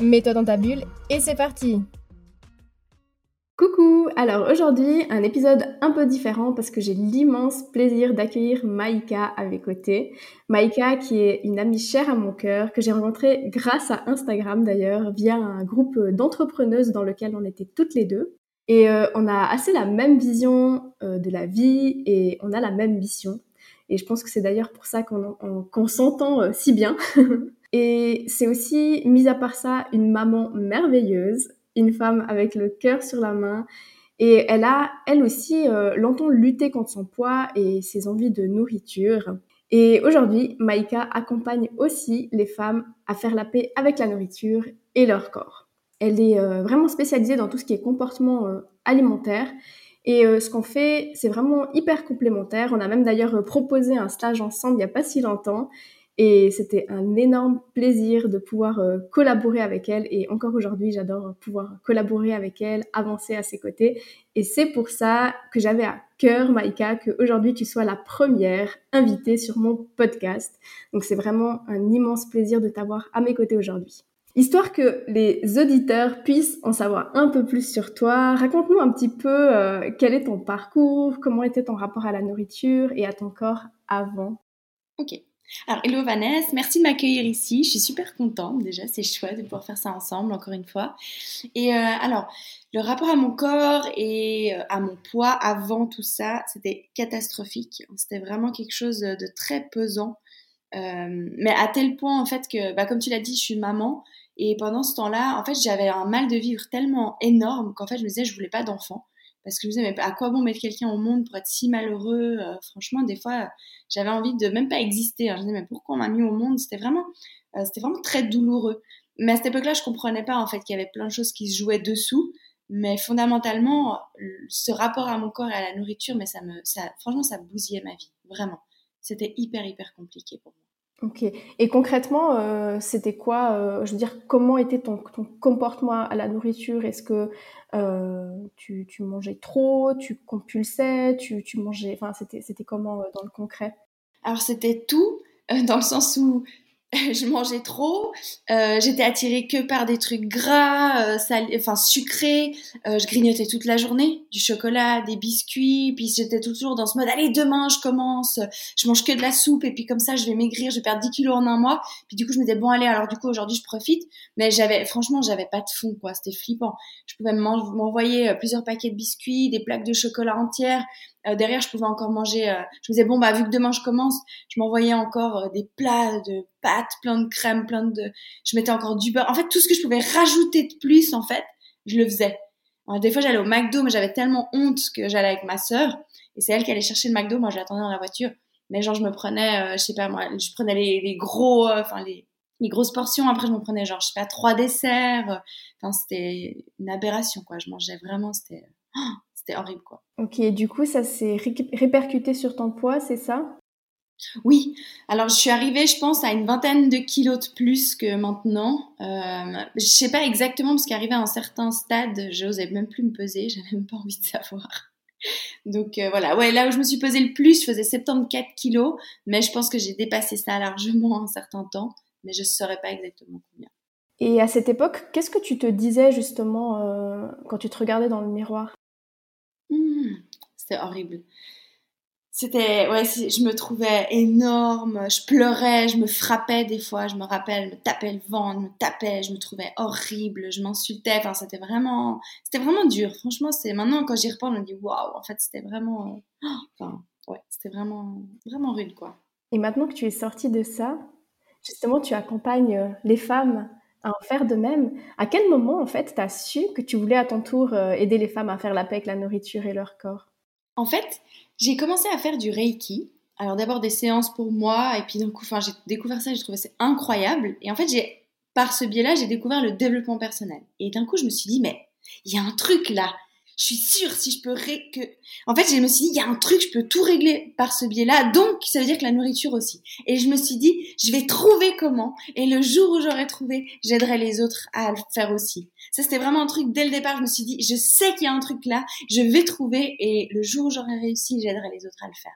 Mets-toi dans ta bulle et c'est parti Coucou Alors aujourd'hui, un épisode un peu différent parce que j'ai l'immense plaisir d'accueillir Maïka à mes côtés. Maïka qui est une amie chère à mon cœur, que j'ai rencontrée grâce à Instagram d'ailleurs, via un groupe d'entrepreneuses dans lequel on était toutes les deux. Et euh, on a assez la même vision euh, de la vie et on a la même mission. Et je pense que c'est d'ailleurs pour ça qu'on s'entend euh, si bien. Et c'est aussi, mis à part ça, une maman merveilleuse, une femme avec le cœur sur la main. Et elle a, elle aussi, euh, longtemps lutté contre son poids et ses envies de nourriture. Et aujourd'hui, Maïka accompagne aussi les femmes à faire la paix avec la nourriture et leur corps. Elle est euh, vraiment spécialisée dans tout ce qui est comportement euh, alimentaire. Et ce qu'on fait, c'est vraiment hyper complémentaire. On a même d'ailleurs proposé un stage ensemble il n'y a pas si longtemps. Et c'était un énorme plaisir de pouvoir euh, collaborer avec elle. Et encore aujourd'hui, j'adore pouvoir collaborer avec elle, avancer à ses côtés. Et c'est pour ça que j'avais à cœur, Maïka, qu'aujourd'hui tu sois la première invitée sur mon podcast. Donc c'est vraiment un immense plaisir de t'avoir à mes côtés aujourd'hui. Histoire que les auditeurs puissent en savoir un peu plus sur toi, raconte-nous un petit peu euh, quel est ton parcours, comment était ton rapport à la nourriture et à ton corps avant. Ok. Alors, hello Vanessa, merci de m'accueillir ici. Je suis super contente déjà, c'est chouette de pouvoir faire ça ensemble encore une fois. Et euh, alors, le rapport à mon corps et euh, à mon poids avant tout ça, c'était catastrophique. C'était vraiment quelque chose de très pesant. Euh, mais à tel point en fait que, bah, comme tu l'as dit, je suis maman. Et pendant ce temps-là, en fait, j'avais un mal de vivre tellement énorme qu'en fait, je me disais, je voulais pas d'enfant parce que je me disais, mais à quoi bon mettre quelqu'un au monde pour être si malheureux euh, Franchement, des fois, j'avais envie de même pas exister. Hein. Je me disais, mais pourquoi on m'a mis au monde? C'était vraiment, euh, c'était vraiment très douloureux. Mais à cette époque-là, je comprenais pas en fait qu'il y avait plein de choses qui se jouaient dessous. Mais fondamentalement, ce rapport à mon corps et à la nourriture, mais ça me, ça, franchement, ça bousillait ma vie, vraiment. C'était hyper, hyper compliqué pour moi. Ok. Et concrètement, euh, c'était quoi euh, Je veux dire, comment était ton, comportement à la nourriture? Est-ce que euh, tu, mangeais trop? Tu compulsais? Tu, tu mangeais Enfin, c'était, c'était comment dans le concret? Alors, c'était tout, dans le sens où je mangeais trop, euh, j'étais attirée que par des trucs gras, euh, enfin sucrés, euh, je grignotais toute la journée, du chocolat, des biscuits, puis j'étais toujours dans ce mode, allez demain je commence, je mange que de la soupe, et puis comme ça je vais maigrir, je vais perdre 10 kilos en un mois, puis du coup je me disais, bon allez, alors du coup aujourd'hui je profite, mais j'avais, franchement j'avais pas de fond, quoi, c'était flippant. Je pouvais m'envoyer plusieurs paquets de biscuits, des plaques de chocolat entières, euh, derrière, je pouvais encore manger. Euh, je me disais bon bah vu que demain je commence, je m'envoyais encore euh, des plats de pâtes, plein de crème, plein de. Je mettais encore du beurre. En fait, tout ce que je pouvais rajouter de plus, en fait, je le faisais. Alors, des fois, j'allais au McDo, mais j'avais tellement honte que j'allais avec ma sœur et c'est elle qui allait chercher le McDo. Moi, j'attendais dans la voiture. Mais genre, je me prenais, je sais pas moi, je prenais les, les gros, enfin les les grosses portions. Après, je me prenais genre, je sais pas, trois desserts. Enfin, c'était une aberration, quoi. Je mangeais vraiment, c'était, oh, c'était horrible, quoi. Ok, du coup, ça s'est répercuté sur ton poids, c'est ça? Oui, alors je suis arrivée, je pense, à une vingtaine de kilos de plus que maintenant. Euh, je sais pas exactement parce qu'arrivé à un certain stade, je n'osais même plus me peser, j'avais même pas envie de savoir. Donc euh, voilà, ouais, là où je me suis pesée le plus, je faisais 74 kilos, mais je pense que j'ai dépassé ça largement un certain temps, mais je ne saurais pas exactement combien. Et à cette époque, qu'est-ce que tu te disais justement euh, quand tu te regardais dans le miroir? C'était horrible. C'était, ouais, je me trouvais énorme, je pleurais, je me frappais des fois, je me rappelle, je me tapais le ventre, je me tapais, je me trouvais horrible, je m'insultais, enfin, c'était vraiment, c'était vraiment dur. Franchement, c'est, maintenant, quand j'y repense, je me dis, waouh, en fait, c'était vraiment, enfin, ouais, c'était vraiment, vraiment rude, quoi. Et maintenant que tu es sortie de ça, justement, tu accompagnes euh, les femmes à en faire de même. À quel moment, en fait, tu as su que tu voulais à ton tour euh, aider les femmes à faire la paix avec la nourriture et leur corps? En fait, j'ai commencé à faire du Reiki. Alors d'abord des séances pour moi, et puis d'un coup, enfin, j'ai découvert ça, j'ai trouvé ça incroyable. Et en fait, j'ai par ce biais-là, j'ai découvert le développement personnel. Et d'un coup, je me suis dit, mais il y a un truc là je suis sûre si je peux que en fait je me suis dit il y a un truc je peux tout régler par ce biais-là. Donc ça veut dire que la nourriture aussi. Et je me suis dit je vais trouver comment. Et le jour où j'aurai trouvé j'aiderai les autres à le faire aussi. Ça c'était vraiment un truc dès le départ. Je me suis dit je sais qu'il y a un truc là. Je vais trouver. Et le jour où j'aurai réussi j'aiderai les autres à le faire.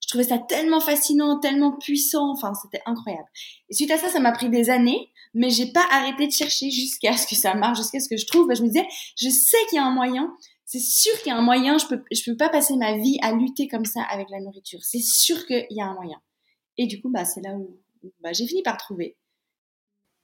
Je trouvais ça tellement fascinant tellement puissant. Enfin c'était incroyable. Et suite à ça ça m'a pris des années. Mais j'ai pas arrêté de chercher jusqu'à ce que ça marche, jusqu'à ce que je trouve. je me disais, je sais qu'il y a un moyen, c'est sûr qu'il y a un moyen, je peux, je peux pas passer ma vie à lutter comme ça avec la nourriture. C'est sûr qu'il y a un moyen. Et du coup, bah, c'est là où bah, j'ai fini par trouver.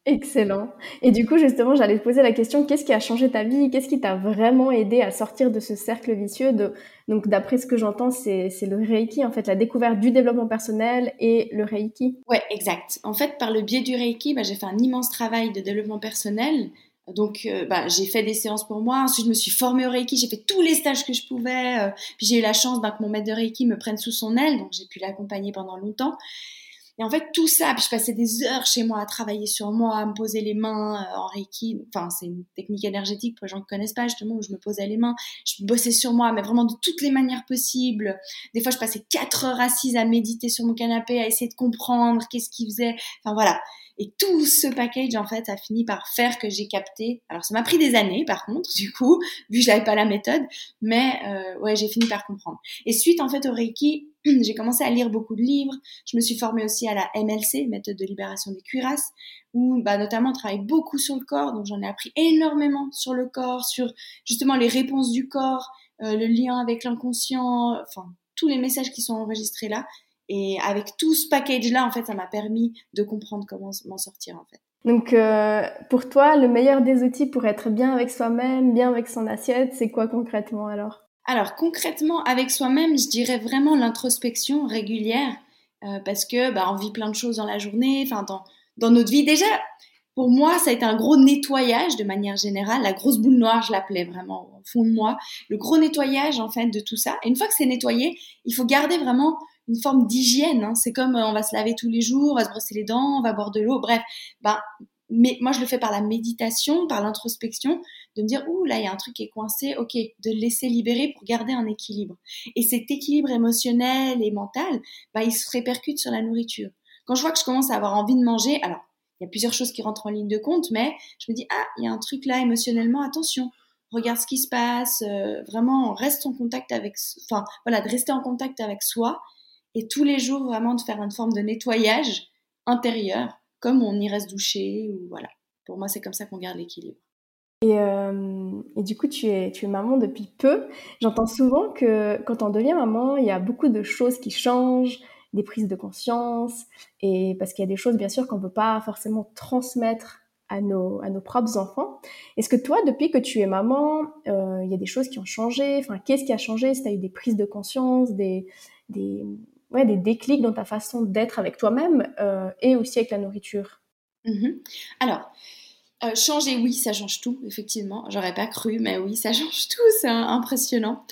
Excellent. Et du coup, justement, j'allais te poser la question, qu'est-ce qui a changé ta vie? Qu'est-ce qui t'a vraiment aidé à sortir de ce cercle vicieux de... Donc, d'après ce que j'entends, c'est, c'est le Reiki, en fait, la découverte du développement personnel et le Reiki? Ouais, exact. En fait, par le biais du Reiki, bah, j'ai fait un immense travail de développement personnel donc, euh, bah, j'ai fait des séances pour moi. Ensuite, je me suis formée au Reiki. J'ai fait tous les stages que je pouvais. Euh, puis j'ai eu la chance bah, que mon maître de Reiki me prenne sous son aile. Donc, j'ai pu l'accompagner pendant longtemps. Et en fait, tout ça, puis je passais des heures chez moi à travailler sur moi, à me poser les mains euh, en Reiki. Enfin, c'est une technique énergétique pour les gens qui connaissent pas, justement, où je me posais les mains. Je bossais sur moi, mais vraiment de toutes les manières possibles. Des fois, je passais quatre heures assise à méditer sur mon canapé, à essayer de comprendre qu'est-ce qu'il faisait. Enfin, voilà. Et tout ce package, en fait, a fini par faire que j'ai capté. Alors, ça m'a pris des années, par contre, du coup, vu que je n'avais pas la méthode, mais euh, ouais, j'ai fini par comprendre. Et suite, en fait, au Reiki, j'ai commencé à lire beaucoup de livres. Je me suis formée aussi à la MLC, méthode de libération des cuirasses, où, bah, notamment, on travaille beaucoup sur le corps. Donc, j'en ai appris énormément sur le corps, sur justement les réponses du corps, euh, le lien avec l'inconscient, enfin, tous les messages qui sont enregistrés là. Et avec tout ce package-là, en fait, ça m'a permis de comprendre comment m'en sortir, en fait. Donc, euh, pour toi, le meilleur des outils pour être bien avec soi-même, bien avec son assiette, c'est quoi concrètement alors? Alors, concrètement, avec soi-même, je dirais vraiment l'introspection régulière, euh, parce que bah, on vit plein de choses dans la journée, enfin dans, dans notre vie. Déjà, pour moi, ça a été un gros nettoyage de manière générale. La grosse boule noire, je l'appelais vraiment au fond de moi. Le gros nettoyage, en fait, de tout ça. Et une fois que c'est nettoyé, il faut garder vraiment une forme d'hygiène. Hein. C'est comme euh, on va se laver tous les jours, on va se brosser les dents, on va boire de l'eau, bref. Ben, mais moi, je le fais par la méditation, par l'introspection, de me dire, ouh, là, il y a un truc qui est coincé, ok, de le laisser libérer pour garder un équilibre. Et cet équilibre émotionnel et mental, ben, il se répercute sur la nourriture. Quand je vois que je commence à avoir envie de manger, alors, il y a plusieurs choses qui rentrent en ligne de compte, mais je me dis, ah, il y a un truc là émotionnellement, attention, regarde ce qui se passe, euh, vraiment, reste en contact avec, enfin, voilà, de rester en contact avec soi et tous les jours vraiment de faire une forme de nettoyage intérieur, comme on irait se doucher ou voilà. Pour moi, c'est comme ça qu'on garde l'équilibre. Et, euh, du coup, tu es, maman depuis peu. J'entends souvent que quand on devient maman, il y a beaucoup de choses qui changent, des prises de conscience, et parce qu'il y a des choses, bien sûr, qu'on ne peut pas forcément transmettre à nos, propres enfants. Est-ce que toi, depuis que tu es maman, euh, il y a des choses qui ont changé? Enfin, qu'est-ce qui a changé? Si tu as eu des prises de conscience, des, ouais, des déclics dans ta façon d'être avec toi-même euh, et aussi avec la nourriture mhm. Alors, euh, changer, oui, ça change tout, effectivement. J'aurais pas cru, mais oui, ça change tout, c'est impressionnant.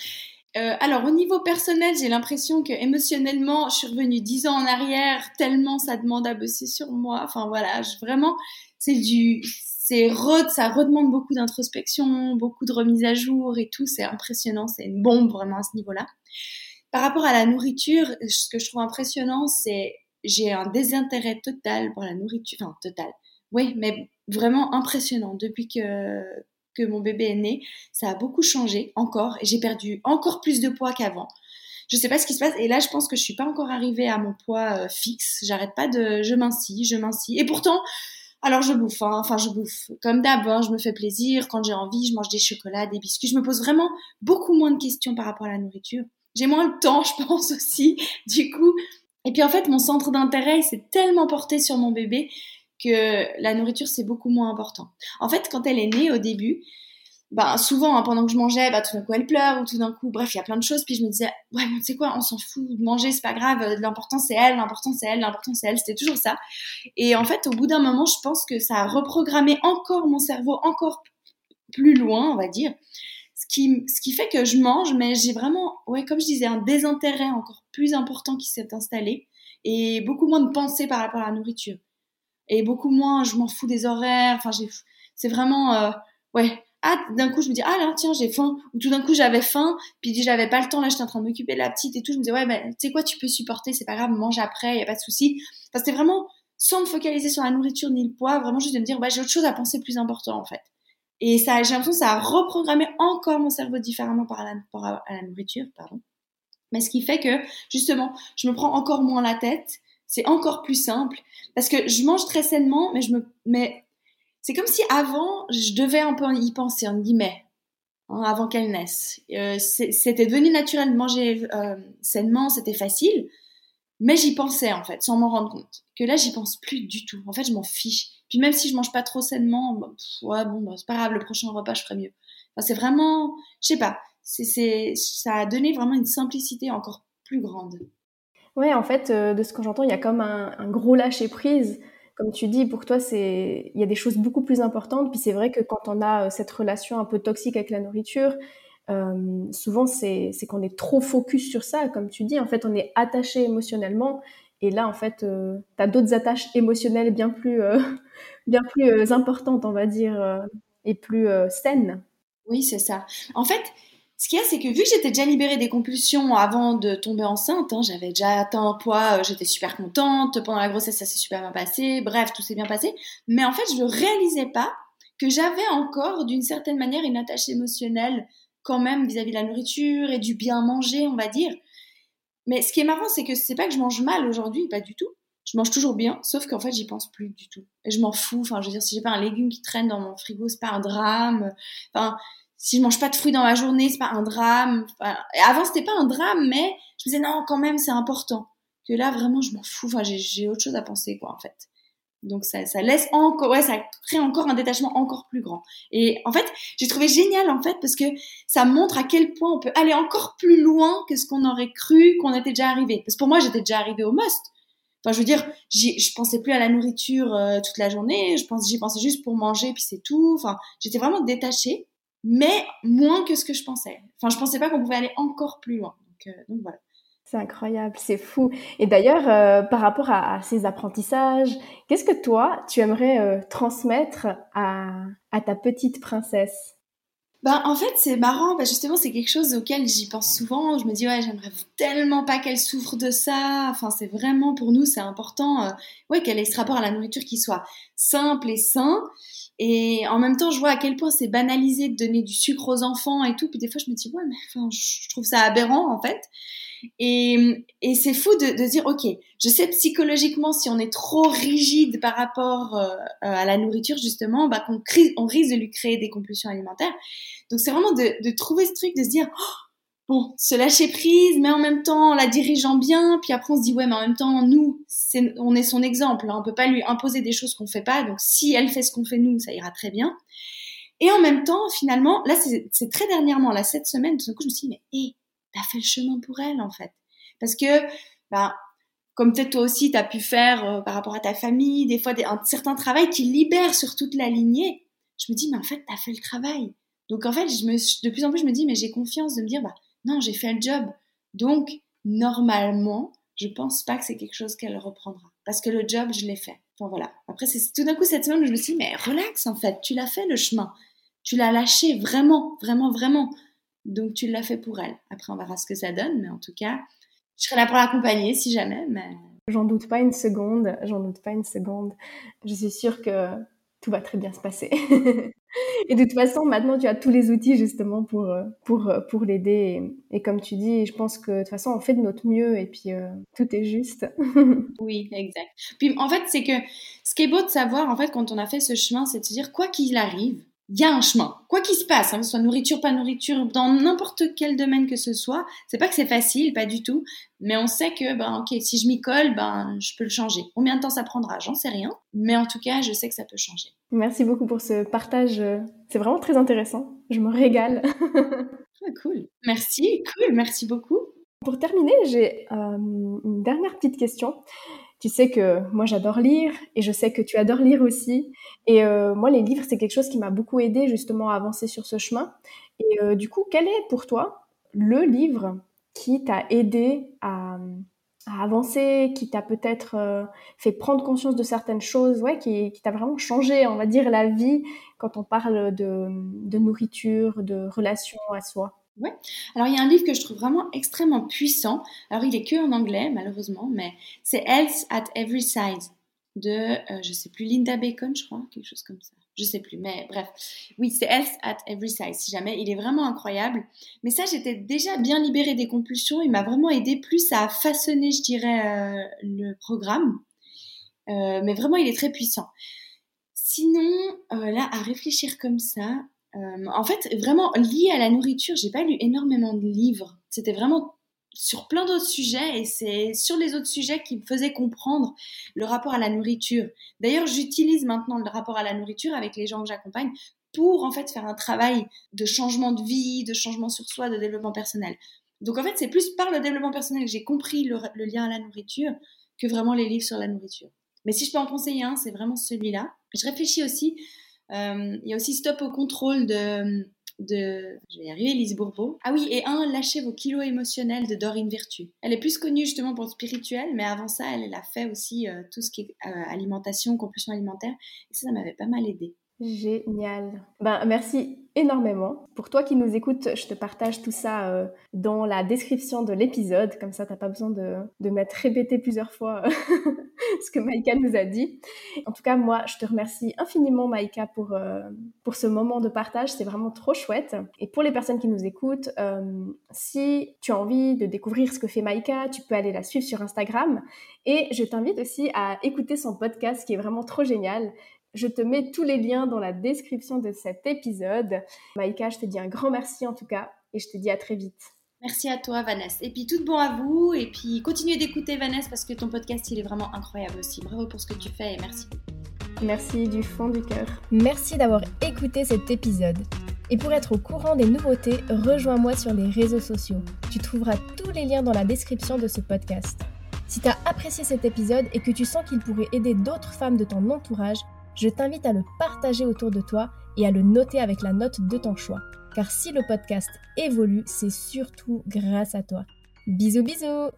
Euh, alors, au niveau personnel, j'ai l'impression que émotionnellement, je suis revenue dix ans en arrière, tellement ça demande à bosser sur moi. Enfin, voilà, vraiment, c'est du. C'est ça redemande beaucoup d'introspection, beaucoup de remise à jour et tout. C'est impressionnant, c'est une bombe vraiment à ce niveau-là. Par rapport à la nourriture, ce que je trouve impressionnant, c'est j'ai un désintérêt total pour la nourriture. Enfin, total. Oui, mais vraiment impressionnant. Depuis que, que mon bébé est né, ça a beaucoup changé encore. Et j'ai perdu encore plus de poids qu'avant. Je sais pas ce qui se passe. Et là, je pense que je suis pas encore arrivée à mon poids euh, fixe. J'arrête pas de. Je mincis, je mincis. Et pourtant, alors je bouffe, hein. enfin je bouffe. Comme d'hab, hein, je me fais plaisir. Quand j'ai envie, je mange des chocolats, des biscuits. Je me pose vraiment beaucoup moins de questions par rapport à la nourriture. J'ai moins de temps, je pense aussi, du coup. Et puis en fait, mon centre d'intérêt s'est tellement porté sur mon bébé que la nourriture, c'est beaucoup moins important. En fait, quand elle est née au début, bah, souvent, hein, pendant que je mangeais, bah, tout d'un coup, elle pleure, ou tout d'un coup, bref, il y a plein de choses. Puis je me disais, ouais, tu sais quoi, on s'en fout de manger, c'est pas grave, l'important c'est elle, l'important c'est elle, l'important c'est elle, c'était toujours ça. Et en fait, au bout d'un moment, je pense que ça a reprogrammé encore mon cerveau, encore plus loin, on va dire ce qui, fait que je mange, mais j'ai vraiment, ouais, comme je disais, un désintérêt encore plus important qui s'est installé et beaucoup moins de pensée par rapport à la nourriture. et beaucoup moins je m'en fous des horaires. Enfin, c'est vraiment, euh, ouais. Ah, d'un coup, je me dis, ah là, tiens, j'ai faim. Ou tout d'un coup, j'avais faim, puis j'avais pas le temps, là, j'étais en train de m'occuper de la petite et tout. Je me disais, ouais, ben, tu sais quoi, tu peux supporter, c'est pas grave, mange après, y a pas de souci. Enfin, c'était vraiment sans me focaliser sur la nourriture ni le poids, vraiment juste de me dire, bah, j'ai autre chose à penser plus important, en fait. Et ça, j'ai l'impression que ça a reprogrammé encore mon cerveau différemment par rapport à la nourriture, pardon. Mais ce qui fait que, justement, je me prends encore moins la tête. C'est encore plus simple. Parce que je mange très sainement, mais je me, mais c'est comme si avant, je devais un peu y penser, en guillemets, hein, avant qu'elle naisse. Euh, c'était devenu naturel de manger euh, sainement, c'était facile. Mais j'y pensais, en fait, sans m'en rendre compte. Que là, j'y pense plus du tout. En fait, je m'en fiche. Puis même si je mange pas trop sainement, bah, bon, bah, c'est pas grave, le prochain repas, je ferai mieux. C'est vraiment, je sais pas, c'est, ça a donné vraiment une simplicité encore plus grande. Ouais, en fait, euh, de ce que j'entends, il y a comme un, gros lâcher prise. Comme tu dis, pour toi, c'est, il y a des choses beaucoup plus importantes. Puis c'est vrai que quand on a euh, cette relation un peu toxique avec la nourriture, euh, souvent c'est, qu'on est trop focus sur ça. Comme tu dis, en fait, on est attaché émotionnellement. Et là, en fait, tu as d'autres attaches émotionnelles bien plus, bien plus importantes, on va dire, et plus saines. Oui, c'est ça. En fait, ce qu'il y a, c'est que vu que j'étais déjà libérée des compulsions avant de tomber enceinte, hein, j'avais déjà atteint un poids, euh, j'étais super contente, pendant la grossesse ça s'est super bien passé, bref, tout s'est bien passé, mais en fait je ne réalisais pas que j'avais encore d'une certaine manière une attache émotionnelle quand même vis-à-vis de la nourriture et du bien manger, on va dire. Mais ce qui est marrant, c'est que c'est pas que je mange mal aujourd'hui, pas du tout. Je mange toujours bien, sauf qu'en fait, j'y pense plus du tout. Et je m'en fous. Enfin, je veux dire, si j'ai pas un légume qui traîne dans mon frigo, c'est pas un drame. Enfin, si je mange pas de fruits dans la journée, c'est pas un drame. Enfin, avant, c'était pas un drame, mais je me disais non, quand même, c'est important. Que là, vraiment, je m'en fous. Enfin, j'ai autre chose à penser, quoi, en fait. Donc ça, ça laisse encore, ouais, ça crée encore un détachement encore plus grand. Et en fait, j'ai trouvé génial en fait parce que ça montre à quel point on peut aller encore plus loin que ce qu'on aurait cru qu'on était déjà arrivé. Parce que pour moi, j'étais déjà arrivé au must. Enfin, je veux dire, je pensais plus à la nourriture euh, toute la journée. Je pense, j'y pensais juste pour manger puis c'est tout. Enfin, j'étais vraiment détachée mais moins que ce que je pensais. Enfin, je pensais pas qu'on pouvait aller encore plus loin. Donc, euh, voilà. C'est incroyable, c'est fou. Et d'ailleurs, euh, par rapport à, ces apprentissages, qu'est-ce que toi, tu aimerais euh, transmettre à, ta petite princesse? Ben, en fait, c'est marrant, parce justement, c'est quelque chose auquel j'y pense souvent. Je me dis, ouais, j'aimerais tellement pas qu'elle souffre de ça. Enfin, c'est vraiment, pour nous, c'est important, ouais, qu'elle ait ce rapport à la nourriture qui soit simple et sain. Et en même temps, je vois à quel point c'est banalisé de donner du sucre aux enfants et tout. Puis des fois, je me dis, ouais, mais enfin, je trouve ça aberrant, en fait. Et, et c'est fou de, de dire, ok, je sais psychologiquement, si on est trop rigide par rapport euh, à la nourriture, justement, bah, qu'on on risque de lui créer des compulsions alimentaires. Donc, c'est vraiment de, de, trouver ce truc, de se dire, oh, bon, se lâcher prise, mais en même temps la dirigeant bien. Puis après, on se dit, ouais, mais en même temps, nous, on est son exemple. Hein, on peut pas lui imposer des choses qu'on fait pas. Donc, si elle fait ce qu'on fait nous, ça ira très bien. Et en même temps, finalement, là, c'est très dernièrement, là, cette semaine, tout d'un coup, je me suis dit, mais hé, t'as fait le chemin pour elle, en fait. Parce que, bah, comme peut-être toi aussi, tu as pu faire euh, par rapport à ta famille, des fois un certain travail qui libère sur toute la lignée. Je me dis, mais en fait, tu as fait le travail. Donc en fait, je me, de plus en plus, je me dis, mais j'ai confiance de me dire, bah, non, j'ai fait le job. Donc, normalement, je pense pas que c'est quelque chose qu'elle reprendra. Parce que le job, je l'ai fait. Enfin voilà. Après, c'est tout d'un coup cette semaine je me suis dit, mais relax en fait, tu l'as fait le chemin. Tu l'as lâché vraiment, vraiment, vraiment. Donc tu l'as fait pour elle. Après, on verra ce que ça donne, mais en tout cas, je serai là pour l'accompagner si jamais. Mais... J'en doute pas une seconde, j'en doute pas une seconde. Je suis sûre que tout va très bien se passer. et de toute façon, maintenant, tu as tous les outils justement pour, euh, pour, euh, pour l'aider. Et, comme tu dis, je pense que de toute façon, on fait de notre mieux et puis euh, tout est juste. oui, exact. Puis en fait, c'est que ce qui est beau de savoir, en fait, quand on a fait ce chemin, c'est de se dire, quoi qu'il arrive, il y a un chemin. Quoi qu'il se passe, hein, que ce soit nourriture, pas nourriture, dans n'importe quel domaine que ce soit, c'est pas que c'est facile, pas du tout, mais on sait que, ben, ok, si je m'y colle, ben, je peux le changer. Combien de temps ça prendra, j'en sais rien, mais en tout cas, je sais que ça peut changer. Merci beaucoup pour ce partage. C'est vraiment très intéressant. Je me régale. ah, cool. Merci, cool, merci beaucoup. Pour terminer, j'ai euh, une dernière petite question. Tu sais que moi j'adore lire et je sais que tu adores lire aussi. Et euh, moi les livres c'est quelque chose qui m'a beaucoup aidé justement à avancer sur ce chemin. Et euh, du coup, quel est pour toi le livre qui t'a aidé à, avancer, qui t'a peut-être fait prendre conscience de certaines choses, ouais, qui, qui t'a vraiment changé, on va dire, la vie quand on parle de, de nourriture, de relation à soi? Ouais. Alors, il y a un livre que je trouve vraiment extrêmement puissant. Alors, il est que en anglais, malheureusement, mais c'est Health at Every Size de, euh, je sais plus, Linda Bacon, je crois, quelque chose comme ça. Je sais plus, mais bref. Oui, c'est Health at Every Size, si jamais. Il est vraiment incroyable. Mais ça, j'étais déjà bien libérée des compulsions. Il m'a vraiment aidé plus à façonner, je dirais, euh, le programme. Euh, mais vraiment, il est très puissant. Sinon, là, à réfléchir comme ça, euh, en fait, vraiment lié à la nourriture, j'ai pas lu énormément de livres. C'était vraiment sur plein d'autres sujets et c'est sur les autres sujets qui me faisaient comprendre le rapport à la nourriture. D'ailleurs, j'utilise maintenant le rapport à la nourriture avec les gens que j'accompagne pour en fait faire un travail de changement de vie, de changement sur soi, de développement personnel. Donc en fait, c'est plus par le développement personnel que j'ai compris le, lien à la nourriture que vraiment les livres sur la nourriture. Mais si je peux en conseiller un, c'est vraiment celui-là. Je réfléchis aussi il y a aussi Stop au contrôle de, je vais y arriver, Lise Bourbeau. Ah oui, et un, Lâchez vos kilos émotionnels de Dorine Virtue. Elle est plus connue justement pour le spirituel, mais avant ça, elle, a fait aussi euh, tout ce qui est euh, alimentation, compulsion alimentaire, et ça, ça m'avait pas mal aidé. Génial. Ben, merci énormément. Pour toi qui nous écoutes, je te partage tout ça euh, dans la description de l'épisode. Comme ça, tu n'as pas besoin de, de m'être répété plusieurs fois ce que Maïka nous a dit. En tout cas, moi, je te remercie infiniment, Maïka, pour, euh, pour ce moment de partage. C'est vraiment trop chouette. Et pour les personnes qui nous écoutent, euh, si tu as envie de découvrir ce que fait Maïka, tu peux aller la suivre sur Instagram. Et je t'invite aussi à écouter son podcast qui est vraiment trop génial. Je te mets tous les liens dans la description de cet épisode. Maïka, je te dis un grand merci en tout cas et je te dis à très vite. Merci à toi Vanessa. Et puis tout bon à vous et puis continuez d'écouter Vanessa parce que ton podcast il est vraiment incroyable aussi. Bravo pour ce que tu fais et merci. Merci du fond du cœur. Merci d'avoir écouté cet épisode. Et pour être au courant des nouveautés, rejoins-moi sur les réseaux sociaux. Tu trouveras tous les liens dans la description de ce podcast. Si tu as apprécié cet épisode et que tu sens qu'il pourrait aider d'autres femmes de ton entourage, je t'invite à le partager autour de toi et à le noter avec la note de ton choix. Car si le podcast évolue, c'est surtout grâce à toi. Bisous bisous